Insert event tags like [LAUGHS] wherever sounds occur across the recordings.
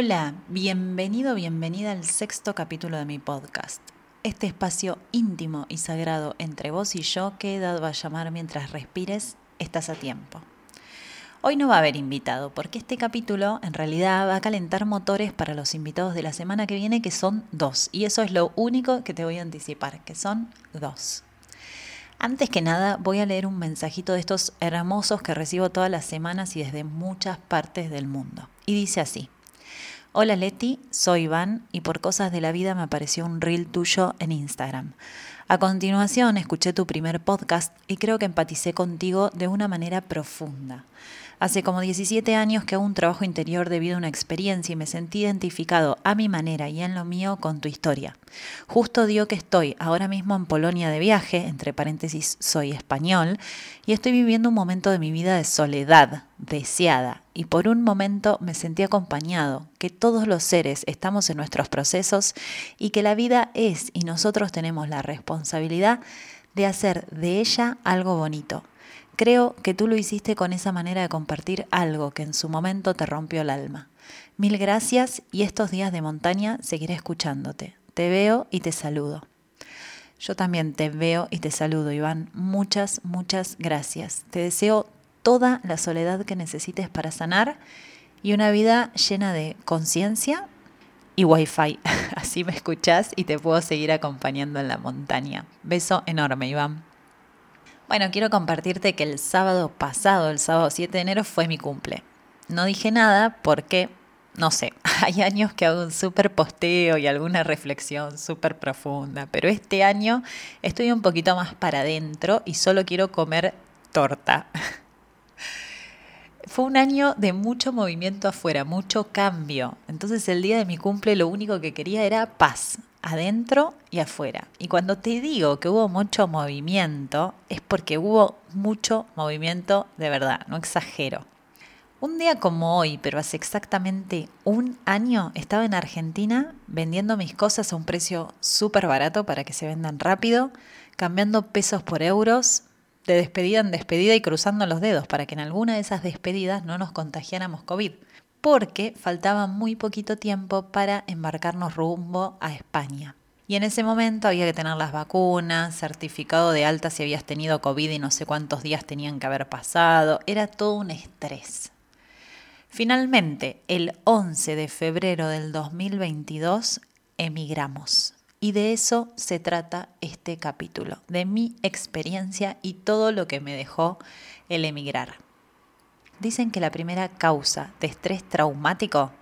Hola, bienvenido, bienvenida al sexto capítulo de mi podcast. Este espacio íntimo y sagrado entre vos y yo que he dado a llamar mientras respires, estás a tiempo. Hoy no va a haber invitado, porque este capítulo en realidad va a calentar motores para los invitados de la semana que viene, que son dos. Y eso es lo único que te voy a anticipar, que son dos. Antes que nada, voy a leer un mensajito de estos hermosos que recibo todas las semanas y desde muchas partes del mundo. Y dice así. Hola Leti, soy Iván y por cosas de la vida me apareció un reel tuyo en Instagram. A continuación escuché tu primer podcast y creo que empaticé contigo de una manera profunda. Hace como 17 años que hago un trabajo interior debido a una experiencia y me sentí identificado a mi manera y en lo mío con tu historia. Justo dio que estoy ahora mismo en Polonia de viaje, entre paréntesis soy español, y estoy viviendo un momento de mi vida de soledad, deseada, y por un momento me sentí acompañado, que todos los seres estamos en nuestros procesos y que la vida es y nosotros tenemos la responsabilidad de hacer de ella algo bonito Creo que tú lo hiciste con esa manera de compartir algo que en su momento te rompió el alma. Mil gracias y estos días de montaña seguiré escuchándote. Te veo y te saludo. Yo también te veo y te saludo, Iván. Muchas, muchas gracias. Te deseo toda la soledad que necesites para sanar y una vida llena de conciencia y wifi. [LAUGHS] Así me escuchás y te puedo seguir acompañando en la montaña. Beso enorme, Iván. Bueno, quiero compartirte que el sábado pasado, el sábado 7 de enero, fue mi cumple. No dije nada porque, no sé, [LAUGHS] hay años que hago un súper posteo y alguna reflexión súper profunda, pero este año estoy un poquito más para adentro y solo quiero comer torta. [LAUGHS] Fue un año de mucho movimiento afuera, mucho cambio. Entonces el día de mi cumple lo único que quería era paz, adentro y afuera. Y cuando te digo que hubo mucho movimiento, es porque hubo mucho movimiento de verdad, no exagero. Un día como hoy, pero hace exactamente un año, estaba en Argentina vendiendo mis cosas a un precio súper barato para que se vendan rápido, cambiando pesos por euros, de despedida en despedida y cruzando los dedos para que en alguna de esas despedidas no nos contagiáramos COVID porque faltaba muy poquito tiempo para embarcarnos rumbo a España. Y en ese momento había que tener las vacunas, certificado de alta si habías tenido COVID y no sé cuántos días tenían que haber pasado. Era todo un estrés. Finalmente, el 11 de febrero del 2022, emigramos. Y de eso se trata este capítulo, de mi experiencia y todo lo que me dejó el emigrar. Dicen que la primera causa de estrés traumático,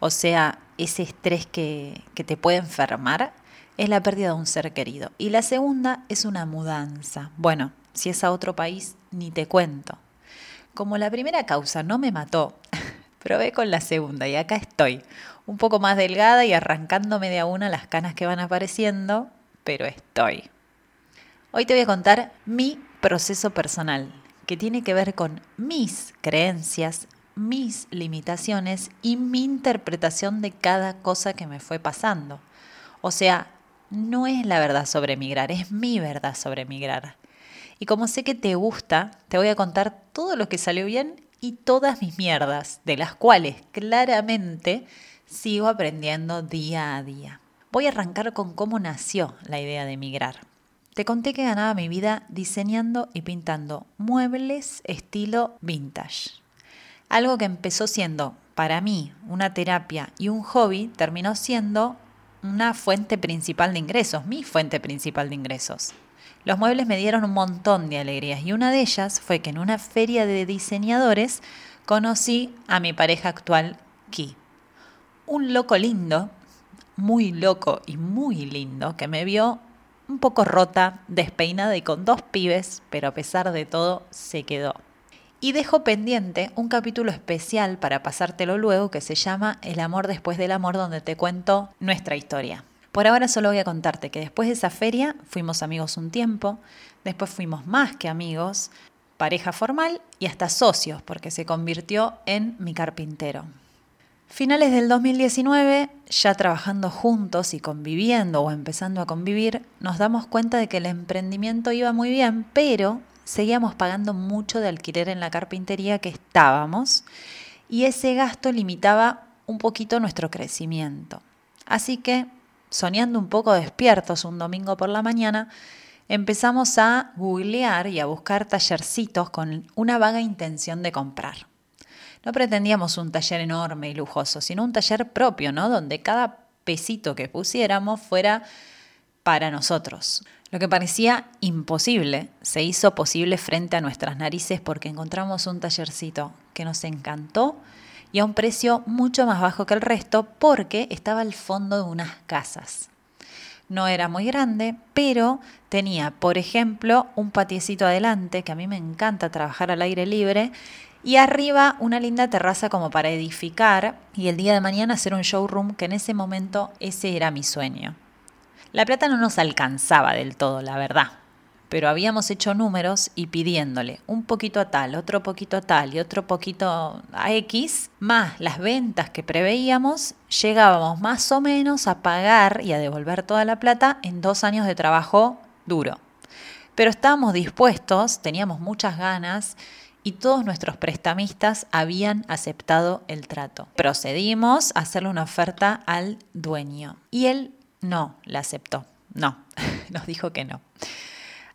o sea, ese estrés que, que te puede enfermar, es la pérdida de un ser querido. Y la segunda es una mudanza. Bueno, si es a otro país, ni te cuento. Como la primera causa no me mató, [LAUGHS] probé con la segunda y acá estoy, un poco más delgada y arrancándome de a una las canas que van apareciendo, pero estoy. Hoy te voy a contar mi proceso personal, que tiene que ver con mis creencias, mis limitaciones y mi interpretación de cada cosa que me fue pasando. O sea, no es la verdad sobre migrar, es mi verdad sobre migrar. Y como sé que te gusta, te voy a contar todo lo que salió bien y todas mis mierdas, de las cuales claramente sigo aprendiendo día a día. Voy a arrancar con cómo nació la idea de migrar. Te conté que ganaba mi vida diseñando y pintando muebles estilo vintage. Algo que empezó siendo para mí una terapia y un hobby terminó siendo una fuente principal de ingresos, mi fuente principal de ingresos. Los muebles me dieron un montón de alegrías y una de ellas fue que en una feria de diseñadores conocí a mi pareja actual, Ki. Un loco lindo, muy loco y muy lindo, que me vio un poco rota, despeinada y con dos pibes, pero a pesar de todo se quedó. Y dejo pendiente un capítulo especial para pasártelo luego que se llama El amor después del amor donde te cuento nuestra historia. Por ahora solo voy a contarte que después de esa feria fuimos amigos un tiempo, después fuimos más que amigos, pareja formal y hasta socios porque se convirtió en mi carpintero. Finales del 2019, ya trabajando juntos y conviviendo o empezando a convivir, nos damos cuenta de que el emprendimiento iba muy bien, pero seguíamos pagando mucho de alquiler en la carpintería que estábamos y ese gasto limitaba un poquito nuestro crecimiento. Así que, soñando un poco despiertos un domingo por la mañana, empezamos a googlear y a buscar tallercitos con una vaga intención de comprar. No pretendíamos un taller enorme y lujoso, sino un taller propio, ¿no? Donde cada pesito que pusiéramos fuera para nosotros. Lo que parecía imposible se hizo posible frente a nuestras narices porque encontramos un tallercito que nos encantó y a un precio mucho más bajo que el resto porque estaba al fondo de unas casas. No era muy grande, pero tenía, por ejemplo, un patiecito adelante, que a mí me encanta trabajar al aire libre, y arriba una linda terraza como para edificar y el día de mañana hacer un showroom que en ese momento ese era mi sueño. La plata no nos alcanzaba del todo, la verdad, pero habíamos hecho números y pidiéndole un poquito a tal, otro poquito a tal y otro poquito a X, más las ventas que preveíamos, llegábamos más o menos a pagar y a devolver toda la plata en dos años de trabajo duro. Pero estábamos dispuestos, teníamos muchas ganas y todos nuestros prestamistas habían aceptado el trato. Procedimos a hacerle una oferta al dueño y él no la aceptó. No, [LAUGHS] nos dijo que no.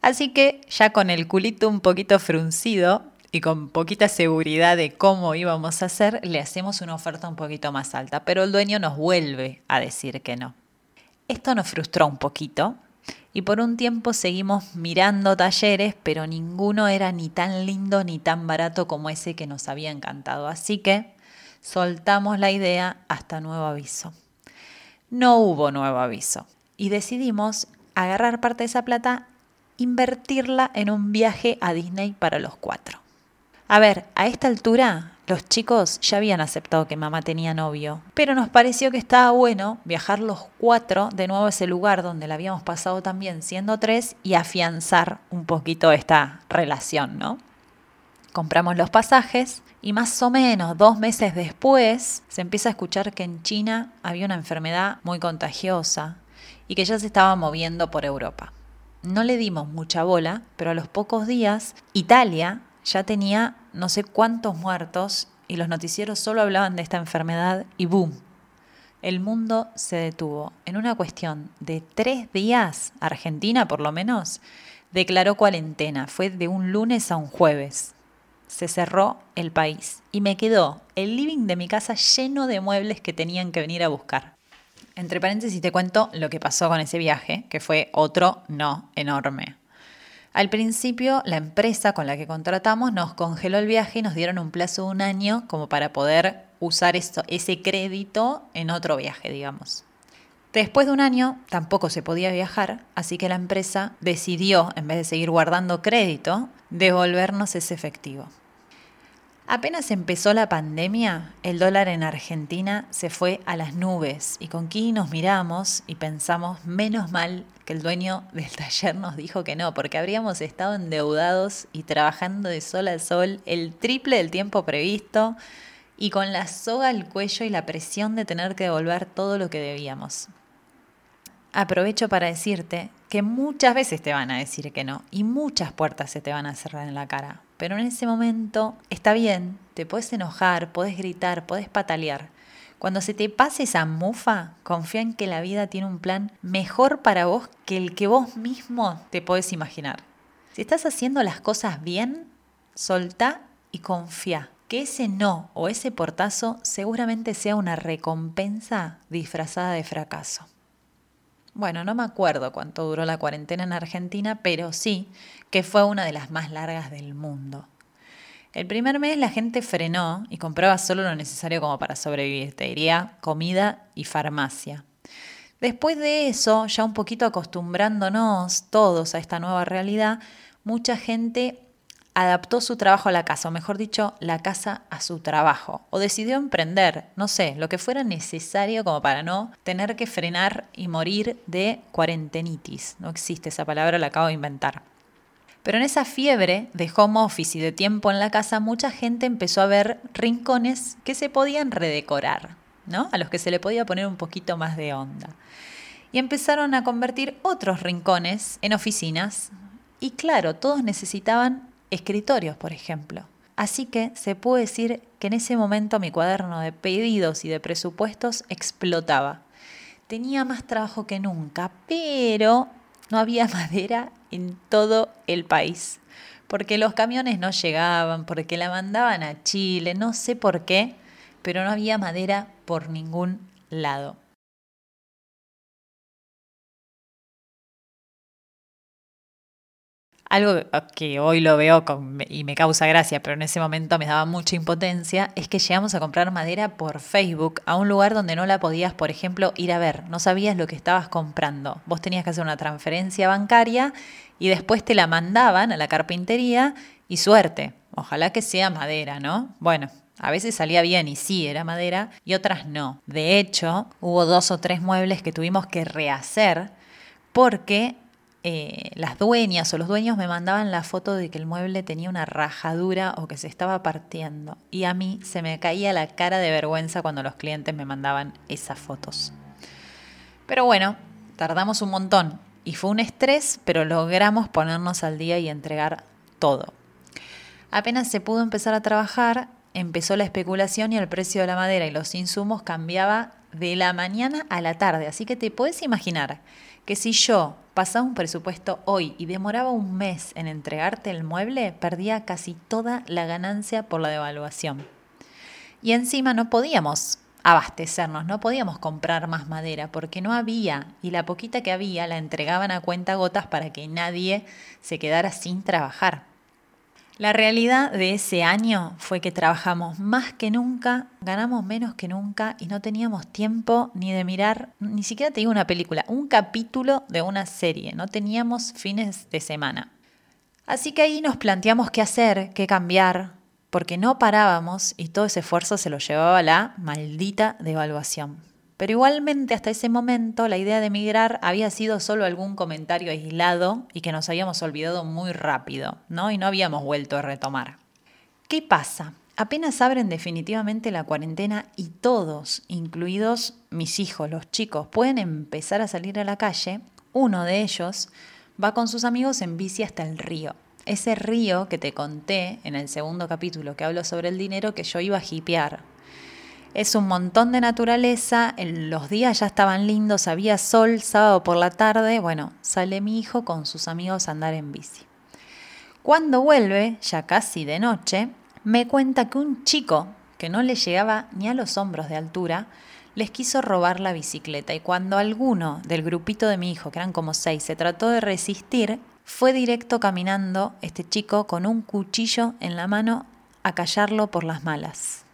Así que ya con el culito un poquito fruncido y con poquita seguridad de cómo íbamos a hacer, le hacemos una oferta un poquito más alta, pero el dueño nos vuelve a decir que no. Esto nos frustró un poquito y por un tiempo seguimos mirando talleres, pero ninguno era ni tan lindo ni tan barato como ese que nos había encantado. Así que soltamos la idea hasta nuevo aviso. No hubo nuevo aviso y decidimos agarrar parte de esa plata, invertirla en un viaje a Disney para los cuatro. A ver, a esta altura los chicos ya habían aceptado que mamá tenía novio, pero nos pareció que estaba bueno viajar los cuatro de nuevo a ese lugar donde la habíamos pasado también siendo tres y afianzar un poquito esta relación, ¿no? Compramos los pasajes y más o menos dos meses después se empieza a escuchar que en China había una enfermedad muy contagiosa y que ya se estaba moviendo por Europa. No le dimos mucha bola, pero a los pocos días Italia ya tenía no sé cuántos muertos y los noticieros solo hablaban de esta enfermedad y ¡boom! El mundo se detuvo. En una cuestión de tres días, Argentina por lo menos, declaró cuarentena. Fue de un lunes a un jueves. Se cerró el país y me quedó el living de mi casa lleno de muebles que tenían que venir a buscar. Entre paréntesis te cuento lo que pasó con ese viaje, que fue otro no enorme. Al principio, la empresa con la que contratamos nos congeló el viaje y nos dieron un plazo de un año como para poder usar ese crédito en otro viaje, digamos. Después de un año tampoco se podía viajar, así que la empresa decidió, en vez de seguir guardando crédito, devolvernos ese efectivo. Apenas empezó la pandemia, el dólar en Argentina se fue a las nubes y con Kiki nos miramos y pensamos, menos mal que el dueño del taller nos dijo que no, porque habríamos estado endeudados y trabajando de sol a sol el triple del tiempo previsto y con la soga al cuello y la presión de tener que devolver todo lo que debíamos. Aprovecho para decirte que muchas veces te van a decir que no y muchas puertas se te van a cerrar en la cara pero en ese momento está bien, te puedes enojar, puedes gritar, puedes patalear. Cuando se te pase esa mufa, confía en que la vida tiene un plan mejor para vos que el que vos mismo te podés imaginar. Si estás haciendo las cosas bien, soltá y confía que ese no o ese portazo seguramente sea una recompensa disfrazada de fracaso. Bueno, no me acuerdo cuánto duró la cuarentena en Argentina, pero sí que fue una de las más largas del mundo. El primer mes la gente frenó y compraba solo lo necesario como para sobrevivir, te diría comida y farmacia. Después de eso, ya un poquito acostumbrándonos todos a esta nueva realidad, mucha gente adaptó su trabajo a la casa, o mejor dicho, la casa a su trabajo, o decidió emprender, no sé, lo que fuera necesario como para no tener que frenar y morir de cuarentenitis. No existe esa palabra, la acabo de inventar. Pero en esa fiebre de home office y de tiempo en la casa, mucha gente empezó a ver rincones que se podían redecorar, ¿no? A los que se le podía poner un poquito más de onda. Y empezaron a convertir otros rincones en oficinas. Y claro, todos necesitaban escritorios, por ejemplo. Así que se puede decir que en ese momento mi cuaderno de pedidos y de presupuestos explotaba. Tenía más trabajo que nunca, pero no había [LAUGHS] madera en todo el país. Porque los camiones no llegaban, porque la mandaban a Chile, no sé por qué, pero no había madera por ningún lado. Algo que hoy lo veo y me causa gracia, pero en ese momento me daba mucha impotencia, es que llegamos a comprar madera por Facebook a un lugar donde no la podías, por ejemplo, ir a ver. No sabías lo que estabas comprando. Vos tenías que hacer una transferencia bancaria y después te la mandaban a la carpintería y suerte. Ojalá que sea madera, ¿no? Bueno, a veces salía bien y sí era madera y otras no. De hecho, hubo dos o tres muebles que tuvimos que rehacer porque eh, las dueñas o los dueños me mandaban la foto de que el mueble tenía una rajadura o que se estaba partiendo. Y a mí se me caía la cara de vergüenza cuando los clientes me mandaban esas fotos. Pero bueno, tardamos un montón y fue un estrés, pero logramos ponernos al día y entregar todo. Apenas se pudo empezar a trabajar, empezó la especulación y el precio de la madera y los insumos cambiaba de la mañana a la tarde. Así que te puedes imaginar que si yo pasaba un presupuesto hoy y demoraba un mes en entregarte el mueble, perdía casi toda la ganancia por la devaluación. Y encima no podíamos abastecernos, no podíamos comprar más madera porque no había y la poquita que había la entregaban a cuenta gotas para que nadie se quedara sin trabajar. La realidad de ese año fue que trabajamos más que nunca, ganamos menos que nunca y no teníamos tiempo ni de mirar, ni siquiera te digo una película, un capítulo de una serie, no teníamos fines de semana. Así que ahí nos planteamos qué hacer, qué cambiar, porque no parábamos y todo ese esfuerzo se lo llevaba la maldita devaluación. Pero igualmente hasta ese momento la idea de emigrar había sido solo algún comentario aislado y que nos habíamos olvidado muy rápido, ¿no? Y no habíamos vuelto a retomar. ¿Qué pasa? Apenas abren definitivamente la cuarentena y todos, incluidos mis hijos, los chicos, pueden empezar a salir a la calle, uno de ellos va con sus amigos en bici hasta el río. Ese río que te conté en el segundo capítulo que hablo sobre el dinero que yo iba a hipear, es un montón de naturaleza, los días ya estaban lindos, había sol, sábado por la tarde, bueno, sale mi hijo con sus amigos a andar en bici. Cuando vuelve, ya casi de noche, me cuenta que un chico que no le llegaba ni a los hombros de altura, les quiso robar la bicicleta y cuando alguno del grupito de mi hijo, que eran como seis, se trató de resistir, fue directo caminando este chico con un cuchillo en la mano a callarlo por las malas.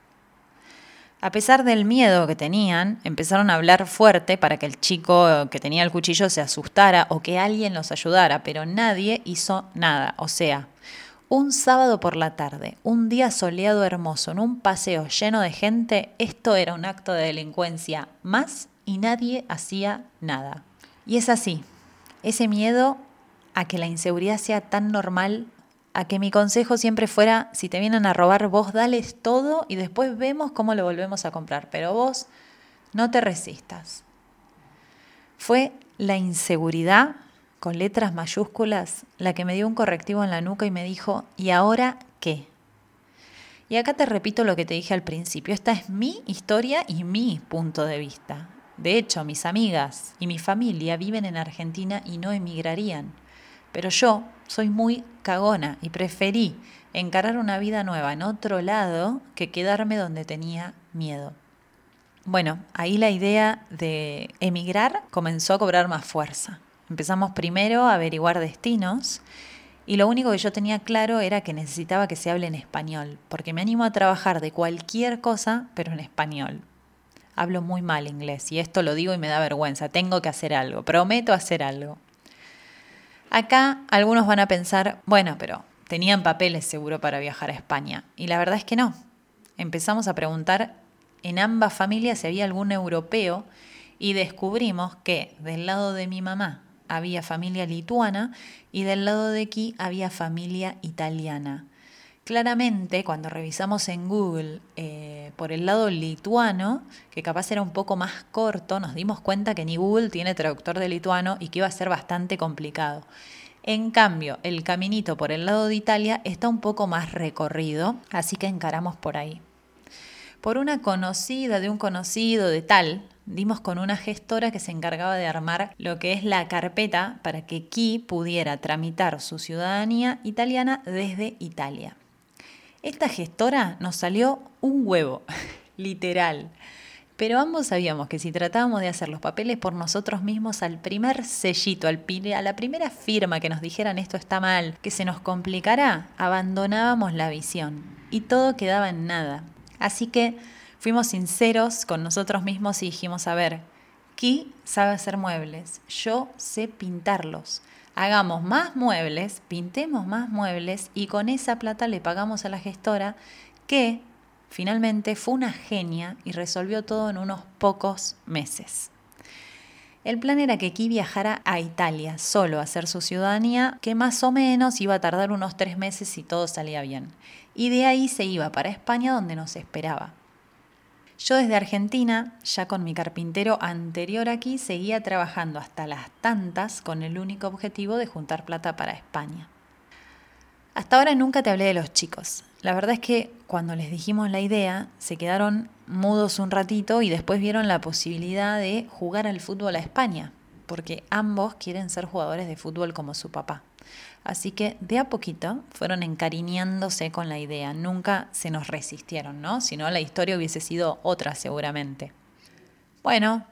A pesar del miedo que tenían, empezaron a hablar fuerte para que el chico que tenía el cuchillo se asustara o que alguien los ayudara, pero nadie hizo nada. O sea, un sábado por la tarde, un día soleado hermoso, en un paseo lleno de gente, esto era un acto de delincuencia más y nadie hacía nada. Y es así, ese miedo a que la inseguridad sea tan normal a que mi consejo siempre fuera, si te vienen a robar, vos dales todo y después vemos cómo lo volvemos a comprar, pero vos no te resistas. Fue la inseguridad, con letras mayúsculas, la que me dio un correctivo en la nuca y me dijo, ¿y ahora qué? Y acá te repito lo que te dije al principio, esta es mi historia y mi punto de vista. De hecho, mis amigas y mi familia viven en Argentina y no emigrarían. Pero yo soy muy cagona y preferí encarar una vida nueva en otro lado que quedarme donde tenía miedo. Bueno, ahí la idea de emigrar comenzó a cobrar más fuerza. Empezamos primero a averiguar destinos y lo único que yo tenía claro era que necesitaba que se hable en español, porque me animo a trabajar de cualquier cosa, pero en español. Hablo muy mal inglés y esto lo digo y me da vergüenza. Tengo que hacer algo, prometo hacer algo. Acá algunos van a pensar, bueno, pero tenían papeles seguro para viajar a España. Y la verdad es que no. Empezamos a preguntar en ambas familias si había algún europeo y descubrimos que del lado de mi mamá había familia lituana y del lado de aquí había familia italiana. Claramente, cuando revisamos en Google eh, por el lado lituano, que capaz era un poco más corto, nos dimos cuenta que ni Google tiene traductor de lituano y que iba a ser bastante complicado. En cambio, el caminito por el lado de Italia está un poco más recorrido, así que encaramos por ahí. Por una conocida de un conocido de tal, dimos con una gestora que se encargaba de armar lo que es la carpeta para que Ki pudiera tramitar su ciudadanía italiana desde Italia. Esta gestora nos salió un huevo, [LAUGHS] literal. Pero ambos sabíamos que si tratábamos de hacer los papeles por nosotros mismos, al primer sellito, al, a la primera firma que nos dijeran esto está mal, que se nos complicará, abandonábamos la visión y todo quedaba en nada. Así que fuimos sinceros con nosotros mismos y dijimos, a ver, Ki sabe hacer muebles, yo sé pintarlos. Hagamos más muebles, pintemos más muebles y con esa plata le pagamos a la gestora que Finalmente fue una genia y resolvió todo en unos pocos meses. El plan era que Ki viajara a Italia solo a hacer su ciudadanía, que más o menos iba a tardar unos tres meses si todo salía bien. Y de ahí se iba para España donde nos esperaba. Yo desde Argentina, ya con mi carpintero anterior aquí, seguía trabajando hasta las tantas con el único objetivo de juntar plata para España. Hasta ahora nunca te hablé de los chicos. La verdad es que cuando les dijimos la idea, se quedaron mudos un ratito y después vieron la posibilidad de jugar al fútbol a España, porque ambos quieren ser jugadores de fútbol como su papá. Así que de a poquito fueron encariñándose con la idea. Nunca se nos resistieron, ¿no? Si no, la historia hubiese sido otra seguramente. Bueno,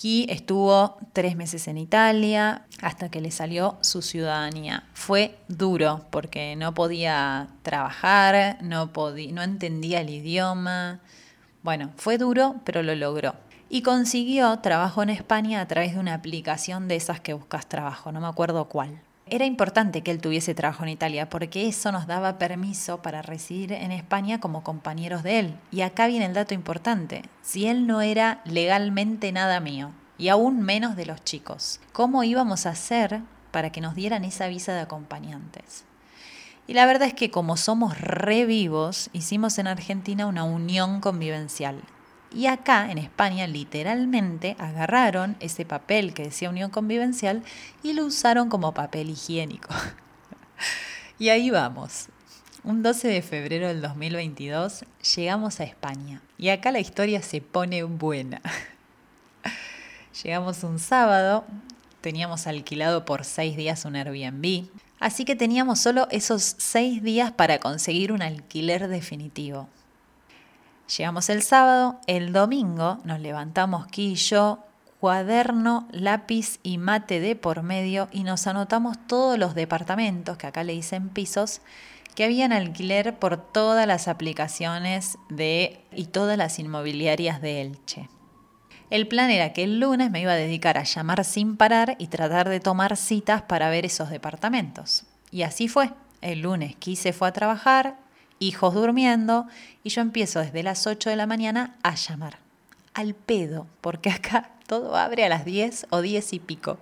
Aquí estuvo tres meses en Italia hasta que le salió su ciudadanía. Fue duro porque no podía trabajar, no, podía, no entendía el idioma. Bueno, fue duro, pero lo logró. Y consiguió trabajo en España a través de una aplicación de esas que buscas trabajo, no me acuerdo cuál. Era importante que él tuviese trabajo en Italia porque eso nos daba permiso para residir en España como compañeros de él. Y acá viene el dato importante. Si él no era legalmente nada mío, y aún menos de los chicos, ¿cómo íbamos a hacer para que nos dieran esa visa de acompañantes? Y la verdad es que como somos revivos, hicimos en Argentina una unión convivencial. Y acá, en España, literalmente agarraron ese papel que decía unión convivencial y lo usaron como papel higiénico. [LAUGHS] y ahí vamos. Un 12 de febrero del 2022 llegamos a España. Y acá la historia se pone buena. [LAUGHS] llegamos un sábado, teníamos alquilado por seis días un Airbnb. Así que teníamos solo esos seis días para conseguir un alquiler definitivo. Llegamos el sábado, el domingo nos levantamos Ki y yo, cuaderno, lápiz y mate de por medio y nos anotamos todos los departamentos, que acá le dicen pisos, que habían alquiler por todas las aplicaciones de y todas las inmobiliarias de Elche. El plan era que el lunes me iba a dedicar a llamar sin parar y tratar de tomar citas para ver esos departamentos. Y así fue. El lunes Quise fue a trabajar, hijos durmiendo, y yo empiezo desde las 8 de la mañana a llamar. Al pedo, porque acá todo abre a las 10 o 10 y pico.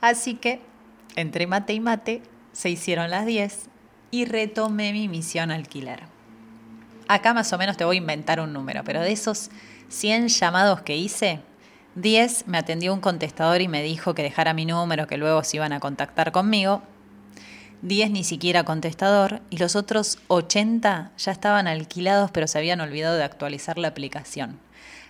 Así que, entre mate y mate, se hicieron las 10 y retomé mi misión alquiler. Acá más o menos te voy a inventar un número, pero de esos 100 llamados que hice, 10 me atendió un contestador y me dijo que dejara mi número, que luego se iban a contactar conmigo. 10 ni siquiera contestador y los otros 80 ya estaban alquilados pero se habían olvidado de actualizar la aplicación.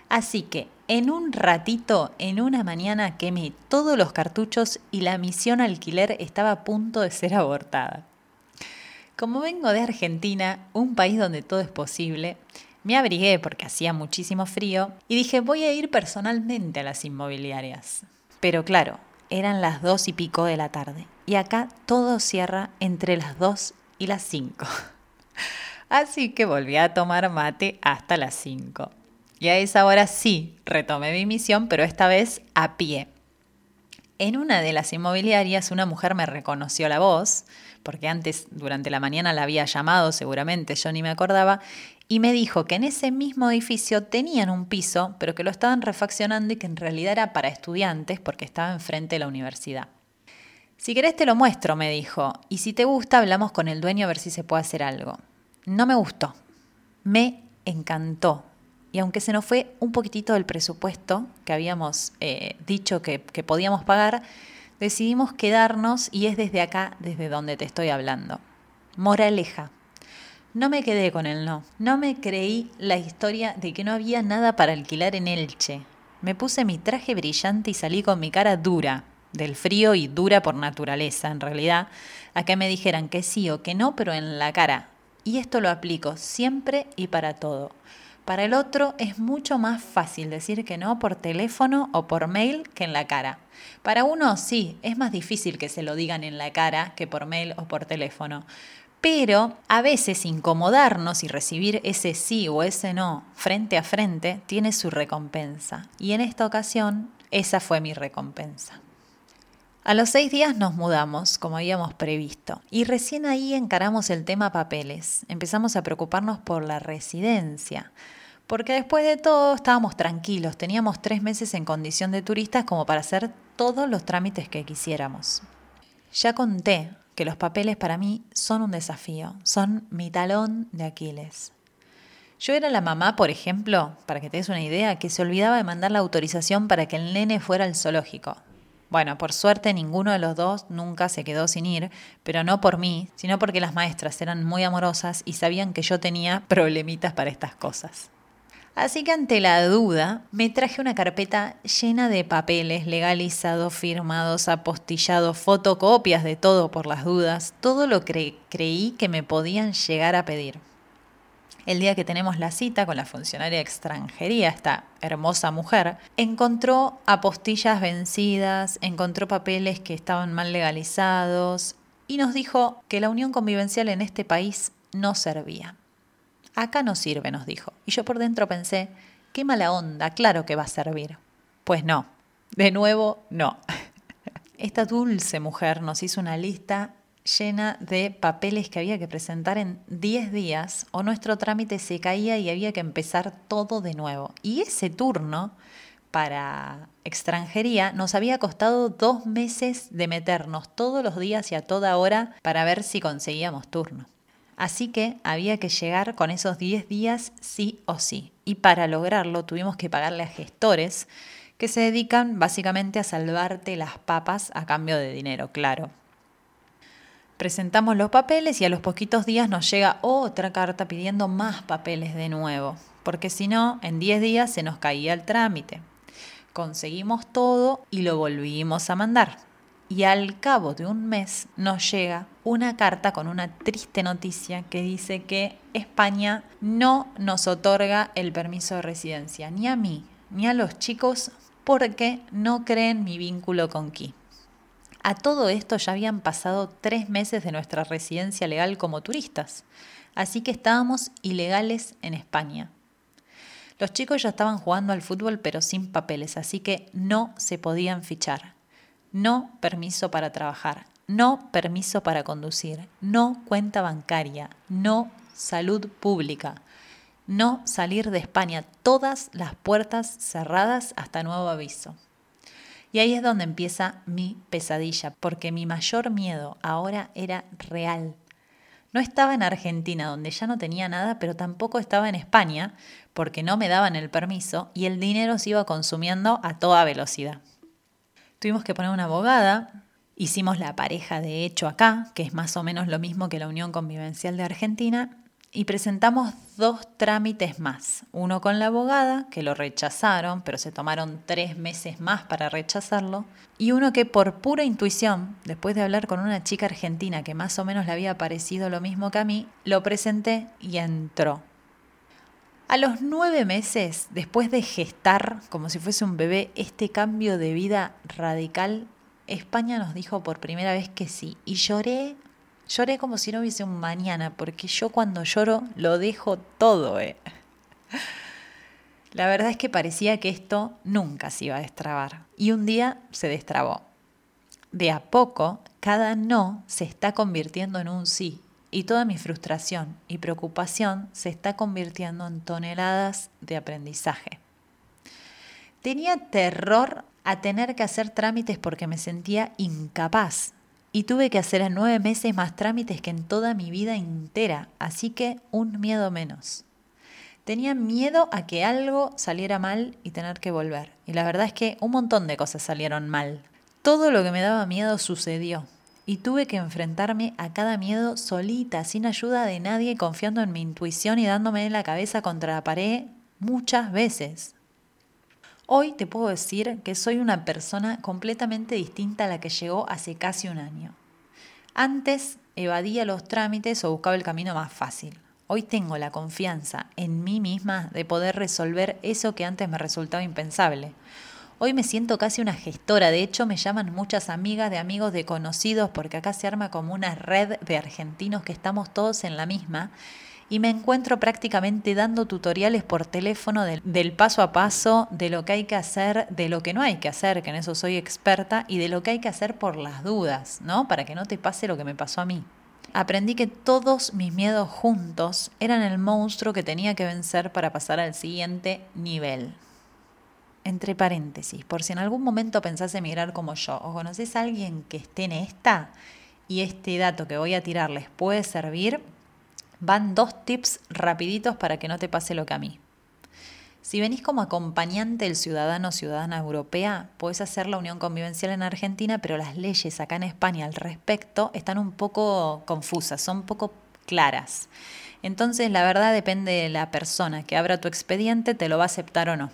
Así que en un ratito, en una mañana, quemé todos los cartuchos y la misión alquiler estaba a punto de ser abortada. Como vengo de Argentina, un país donde todo es posible, me abrigué porque hacía muchísimo frío y dije voy a ir personalmente a las inmobiliarias. Pero claro, eran las dos y pico de la tarde y acá todo cierra entre las dos y las cinco. [LAUGHS] Así que volví a tomar mate hasta las cinco. Y a esa hora sí retomé mi misión, pero esta vez a pie. En una de las inmobiliarias una mujer me reconoció la voz porque antes durante la mañana la había llamado seguramente, yo ni me acordaba, y me dijo que en ese mismo edificio tenían un piso, pero que lo estaban refaccionando y que en realidad era para estudiantes porque estaba enfrente de la universidad. Si querés te lo muestro, me dijo, y si te gusta hablamos con el dueño a ver si se puede hacer algo. No me gustó, me encantó. Y aunque se nos fue un poquitito del presupuesto que habíamos eh, dicho que podíamos pagar, decidimos quedarnos y es desde acá desde donde te estoy hablando. Moraleja. No me quedé con el no. No me creí la historia de que no había nada para alquilar en Elche. Me puse mi traje brillante y salí con mi cara dura, del frío y dura por naturaleza, en realidad, a que me dijeran que sí o que no, pero en la cara. Y esto lo aplico siempre y para todo. Para el otro es mucho más fácil decir que no por teléfono o por mail que en la cara. Para uno sí, es más difícil que se lo digan en la cara que por mail o por teléfono. Pero a veces incomodarnos y recibir ese sí o ese no frente a frente tiene su recompensa. Y en esta ocasión esa fue mi recompensa. A los seis días nos mudamos, como habíamos previsto, y recién ahí encaramos el tema papeles. Empezamos a preocuparnos por la residencia, porque después de todo estábamos tranquilos, teníamos tres meses en condición de turistas como para hacer todos los trámites que quisiéramos. Ya conté que los papeles para mí son un desafío, son mi talón de Aquiles. Yo era la mamá, por ejemplo, para que te des una idea, que se olvidaba de mandar la autorización para que el nene fuera al zoológico. Bueno, por suerte ninguno de los dos nunca se quedó sin ir, pero no por mí, sino porque las maestras eran muy amorosas y sabían que yo tenía problemitas para estas cosas. Así que ante la duda, me traje una carpeta llena de papeles legalizados, firmados, apostillados, fotocopias de todo por las dudas, todo lo que creí que me podían llegar a pedir el día que tenemos la cita con la funcionaria de extranjería, esta hermosa mujer, encontró apostillas vencidas, encontró papeles que estaban mal legalizados y nos dijo que la unión convivencial en este país no servía. Acá no sirve, nos dijo. Y yo por dentro pensé, qué mala onda, claro que va a servir. Pues no, de nuevo no. [LAUGHS] Esta dulce mujer nos hizo una lista llena de papeles que había que presentar en 10 días o nuestro trámite se caía y había que empezar todo de nuevo. Y ese turno para extranjería nos había costado dos meses de meternos todos los días y a toda hora para ver si conseguíamos turno. Así que había que llegar con esos 10 días sí o sí. Y para lograrlo tuvimos que pagarle a gestores que se dedican básicamente a salvarte las papas a cambio de dinero, claro. Presentamos los papeles y a los poquitos días nos llega otra carta pidiendo más papeles de nuevo, porque si no, en 10 días se nos caía el trámite. Conseguimos todo y lo volvimos a mandar. Y al cabo de un mes nos llega una carta con una triste noticia que dice que España no nos otorga el permiso de residencia, ni a mí, ni a los chicos, porque no creen mi vínculo con Ki. A todo esto ya habían pasado tres meses de nuestra residencia legal como turistas, así que estábamos ilegales en España. Los chicos ya estaban jugando al fútbol pero sin papeles, así que no se podían fichar. No permiso para trabajar, no permiso para conducir, no cuenta bancaria, no salud pública, no salir de España, todas las puertas cerradas hasta nuevo aviso. Y ahí es donde empieza mi pesadilla, porque mi mayor miedo ahora era real. No estaba en Argentina, donde ya no tenía nada, pero tampoco estaba en España, porque no me daban el permiso y el dinero se iba consumiendo a toda velocidad. Tuvimos que poner una abogada, hicimos la pareja de hecho acá, que es más o menos lo mismo que la Unión Convivencial de Argentina, y presentamos dos trámites más. Uno con la abogada, que lo rechazaron, pero se tomaron tres meses más para rechazarlo. Y uno que por pura intuición, después de hablar con una chica argentina que más o menos le había parecido lo mismo que a mí, lo presenté y entró. A los nueve meses, después de gestar como si fuese un bebé este cambio de vida radical, España nos dijo por primera vez que sí. Y lloré Lloré como si no hubiese un mañana, porque yo cuando lloro lo dejo todo. Eh. La verdad es que parecía que esto nunca se iba a destrabar. Y un día se destrabó. De a poco, cada no se está convirtiendo en un sí. Y toda mi frustración y preocupación se está convirtiendo en toneladas de aprendizaje. Tenía terror a tener que hacer trámites porque me sentía incapaz y tuve que hacer en nueve meses más trámites que en toda mi vida entera, así que un miedo menos. Tenía miedo a que algo saliera mal y tener que volver. Y la verdad es que un montón de cosas salieron mal. Todo lo que me daba miedo sucedió y tuve que enfrentarme a cada miedo solita, sin ayuda de nadie, confiando en mi intuición y dándome la cabeza contra la pared muchas veces. Hoy te puedo decir que soy una persona completamente distinta a la que llegó hace casi un año. Antes evadía los trámites o buscaba el camino más fácil. Hoy tengo la confianza en mí misma de poder resolver eso que antes me resultaba impensable. Hoy me siento casi una gestora, de hecho me llaman muchas amigas de amigos de conocidos porque acá se arma como una red de argentinos que estamos todos en la misma y me encuentro prácticamente dando tutoriales por teléfono del, paso a paso, de lo que hay que hacer, de lo que no hay que hacer, que en eso soy experta, y de lo que hay que hacer por las dudas, ¿no? Para que no te pase lo que me pasó a mí. Aprendí que todos mis miedos juntos eran el monstruo que tenía que vencer para pasar al siguiente nivel entre paréntesis, por si en algún momento pensás emigrar como yo o conoces a alguien que esté en esta y este dato que voy a tirar les puede servir, van dos tips rapiditos para que no te pase lo que a mí. Si venís como acompañante del ciudadano o ciudadana europea, puedes hacer la unión convivencial en Argentina, pero las leyes acá en España al respecto están un poco confusas, son un poco claras. Entonces, la verdad depende de la persona que abra tu expediente, te lo va a aceptar o no.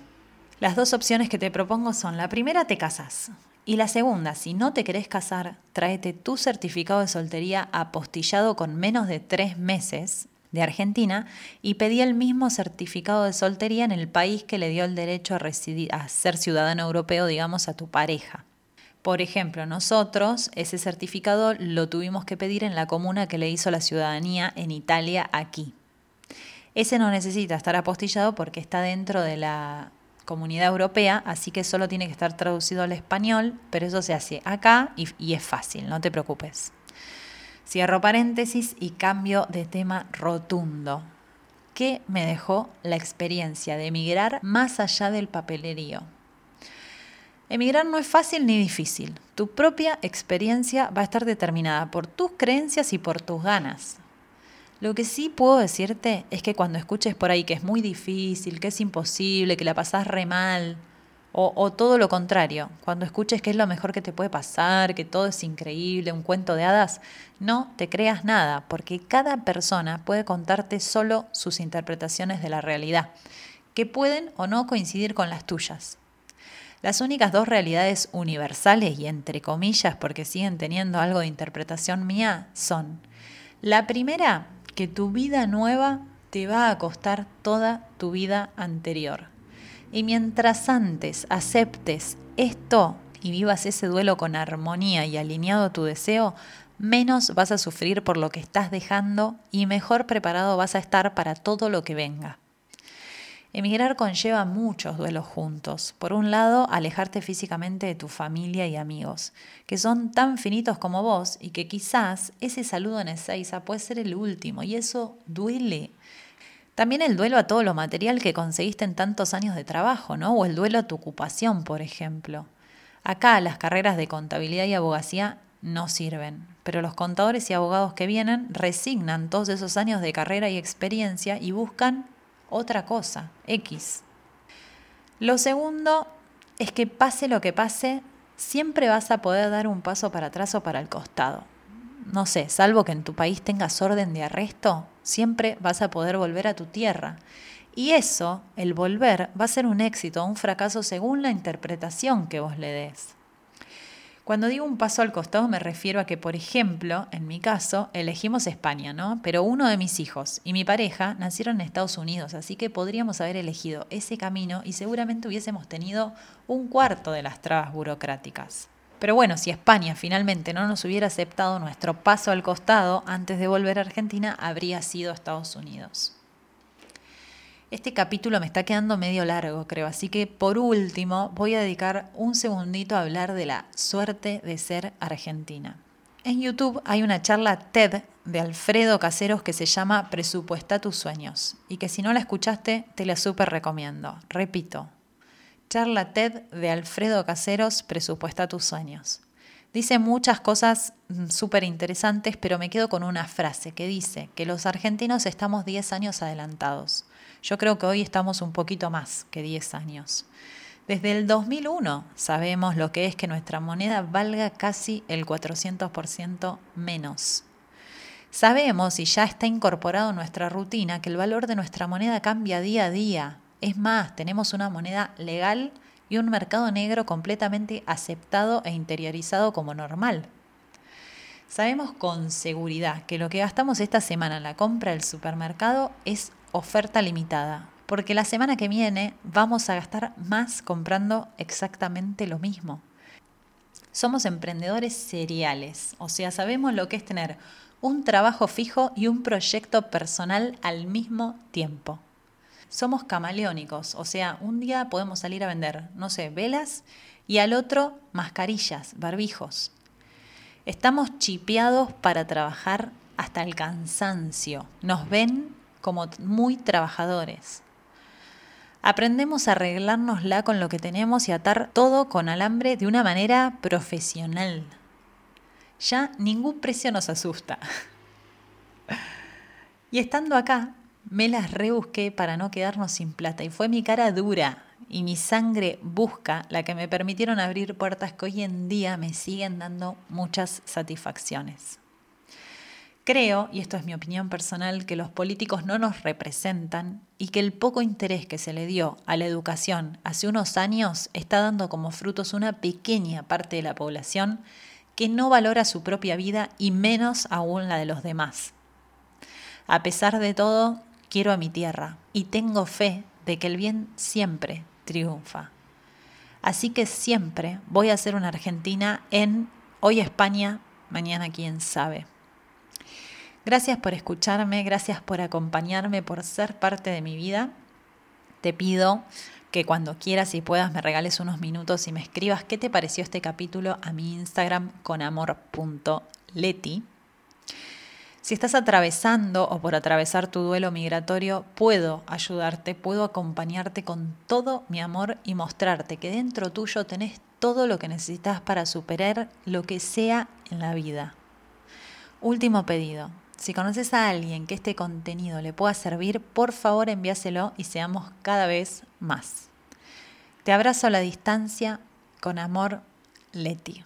Las dos opciones que te propongo son, la primera te casas y la segunda, si no te querés casar, tráete tu certificado de soltería apostillado con menos de tres meses de Argentina y pedí el mismo certificado de soltería en el país que le dio el derecho a, residir, a ser ciudadano europeo, digamos, a tu pareja. Por ejemplo, nosotros ese certificado lo tuvimos que pedir en la comuna que le hizo la ciudadanía en Italia aquí. Ese no necesita estar apostillado porque está dentro de la comunidad europea, así que solo tiene que estar traducido al español, pero eso se hace acá y, es fácil, no te preocupes. Cierro paréntesis y cambio de tema rotundo. ¿Qué me dejó la experiencia de emigrar más allá del papelerío? Emigrar no es fácil ni difícil. Tu propia experiencia va a estar determinada por tus creencias y por tus ganas. Lo que sí puedo decirte es que cuando escuches por ahí que es muy difícil, que es imposible, que la pasás re mal, o, todo lo contrario, cuando escuches que es lo mejor que te puede pasar, que todo es increíble, un cuento de hadas, no te creas nada, porque cada persona puede contarte solo sus interpretaciones de la realidad, que pueden o no coincidir con las tuyas. Las únicas dos realidades universales y entre comillas, porque siguen teniendo algo de interpretación mía, son la primera, que tu vida nueva te va a costar toda tu vida anterior. Y mientras antes aceptes esto y vivas ese duelo con armonía y alineado a tu deseo, menos vas a sufrir por lo que estás dejando y mejor preparado vas a estar para todo lo que venga. Emigrar conlleva muchos duelos juntos. Por un lado, alejarte físicamente de tu familia y amigos, que son tan finitos como vos y que quizás ese saludo en Ezeiza puede ser el último y eso duele. También el duelo a todo lo material que conseguiste en tantos años de trabajo, ¿no? O el duelo a tu ocupación, por ejemplo. Acá las carreras de contabilidad y abogacía no sirven, pero los contadores y abogados que vienen resignan todos esos años de carrera y experiencia y buscan otra cosa, X. Lo segundo es que pase lo que pase, siempre vas a poder dar un paso para atrás o para el costado. No sé, salvo que en tu país tengas orden de arresto, siempre vas a poder volver a tu tierra. Y eso, el volver, va a ser un éxito o un fracaso según la interpretación que vos le des. Cuando digo un paso al costado me refiero a que, por ejemplo, en mi caso, elegimos España, ¿no? Pero uno de mis hijos y mi pareja nacieron en Estados Unidos, así que podríamos haber elegido ese camino y seguramente hubiésemos tenido un cuarto de las trabas burocráticas. Pero bueno, si España finalmente no nos hubiera aceptado nuestro paso al costado antes de volver a Argentina, habría sido Estados Unidos. Este capítulo me está quedando medio largo, creo, así que por último voy a dedicar un segundito a hablar de la suerte de ser argentina. En YouTube hay una charla TED de Alfredo Caseros que se llama Presupuesta tus sueños y que si no la escuchaste te la súper recomiendo. Repito, charla TED de Alfredo Caseros Presupuesta tus sueños. Dice muchas cosas mm, súper interesantes, pero me quedo con una frase que dice que los argentinos estamos 10 años adelantados. Yo creo que hoy estamos un poquito más que 10 años. Desde el 2001 sabemos lo que es que nuestra moneda valga casi el 400% menos. Sabemos y ya está incorporado en nuestra rutina que el valor de nuestra moneda cambia día a día. Es más, tenemos una moneda legal y un mercado negro completamente aceptado e interiorizado como normal. Sabemos con seguridad que lo que gastamos esta semana en la compra del supermercado es oferta limitada, porque la semana que viene vamos a gastar más comprando exactamente lo mismo. Somos emprendedores seriales, o sea, sabemos lo que es tener un trabajo fijo y un proyecto personal al mismo tiempo. Somos camaleónicos, o sea, un día podemos salir a vender, no sé, velas y al otro mascarillas, barbijos. Estamos chipeados para trabajar hasta el cansancio. Nos ven como muy trabajadores. Aprendemos a arreglárnosla con lo que tenemos y atar todo con alambre de una manera profesional. Ya ningún precio nos asusta. Y estando acá, me las rebusqué para no quedarnos sin plata y fue mi cara dura y mi sangre busca la que me permitieron abrir puertas que hoy en día me siguen dando muchas satisfacciones. Creo, y esto es mi opinión personal, que los políticos no nos representan y que el poco interés que se le dio a la educación hace unos años está dando como frutos una pequeña parte de la población que no valora su propia vida y menos aún la de los demás. A pesar de todo, quiero a mi tierra y tengo fe de que el bien siempre triunfa. Así que siempre voy a ser una argentina en hoy España, mañana quién sabe. Gracias por escucharme, gracias por acompañarme, por ser parte de mi vida. Te pido que cuando quieras y puedas me regales unos minutos y me escribas qué te pareció este capítulo a mi Instagram con amor.leti. Si estás atravesando o por atravesar tu duelo migratorio, puedo ayudarte, puedo acompañarte con todo mi amor y mostrarte que dentro tuyo tenés todo lo que necesitas para superar lo que sea en la vida. Último pedido, si conoces a alguien que este contenido le pueda servir, por favor envíaselo y seamos cada vez más. Te abrazo a la distancia con amor, Leti.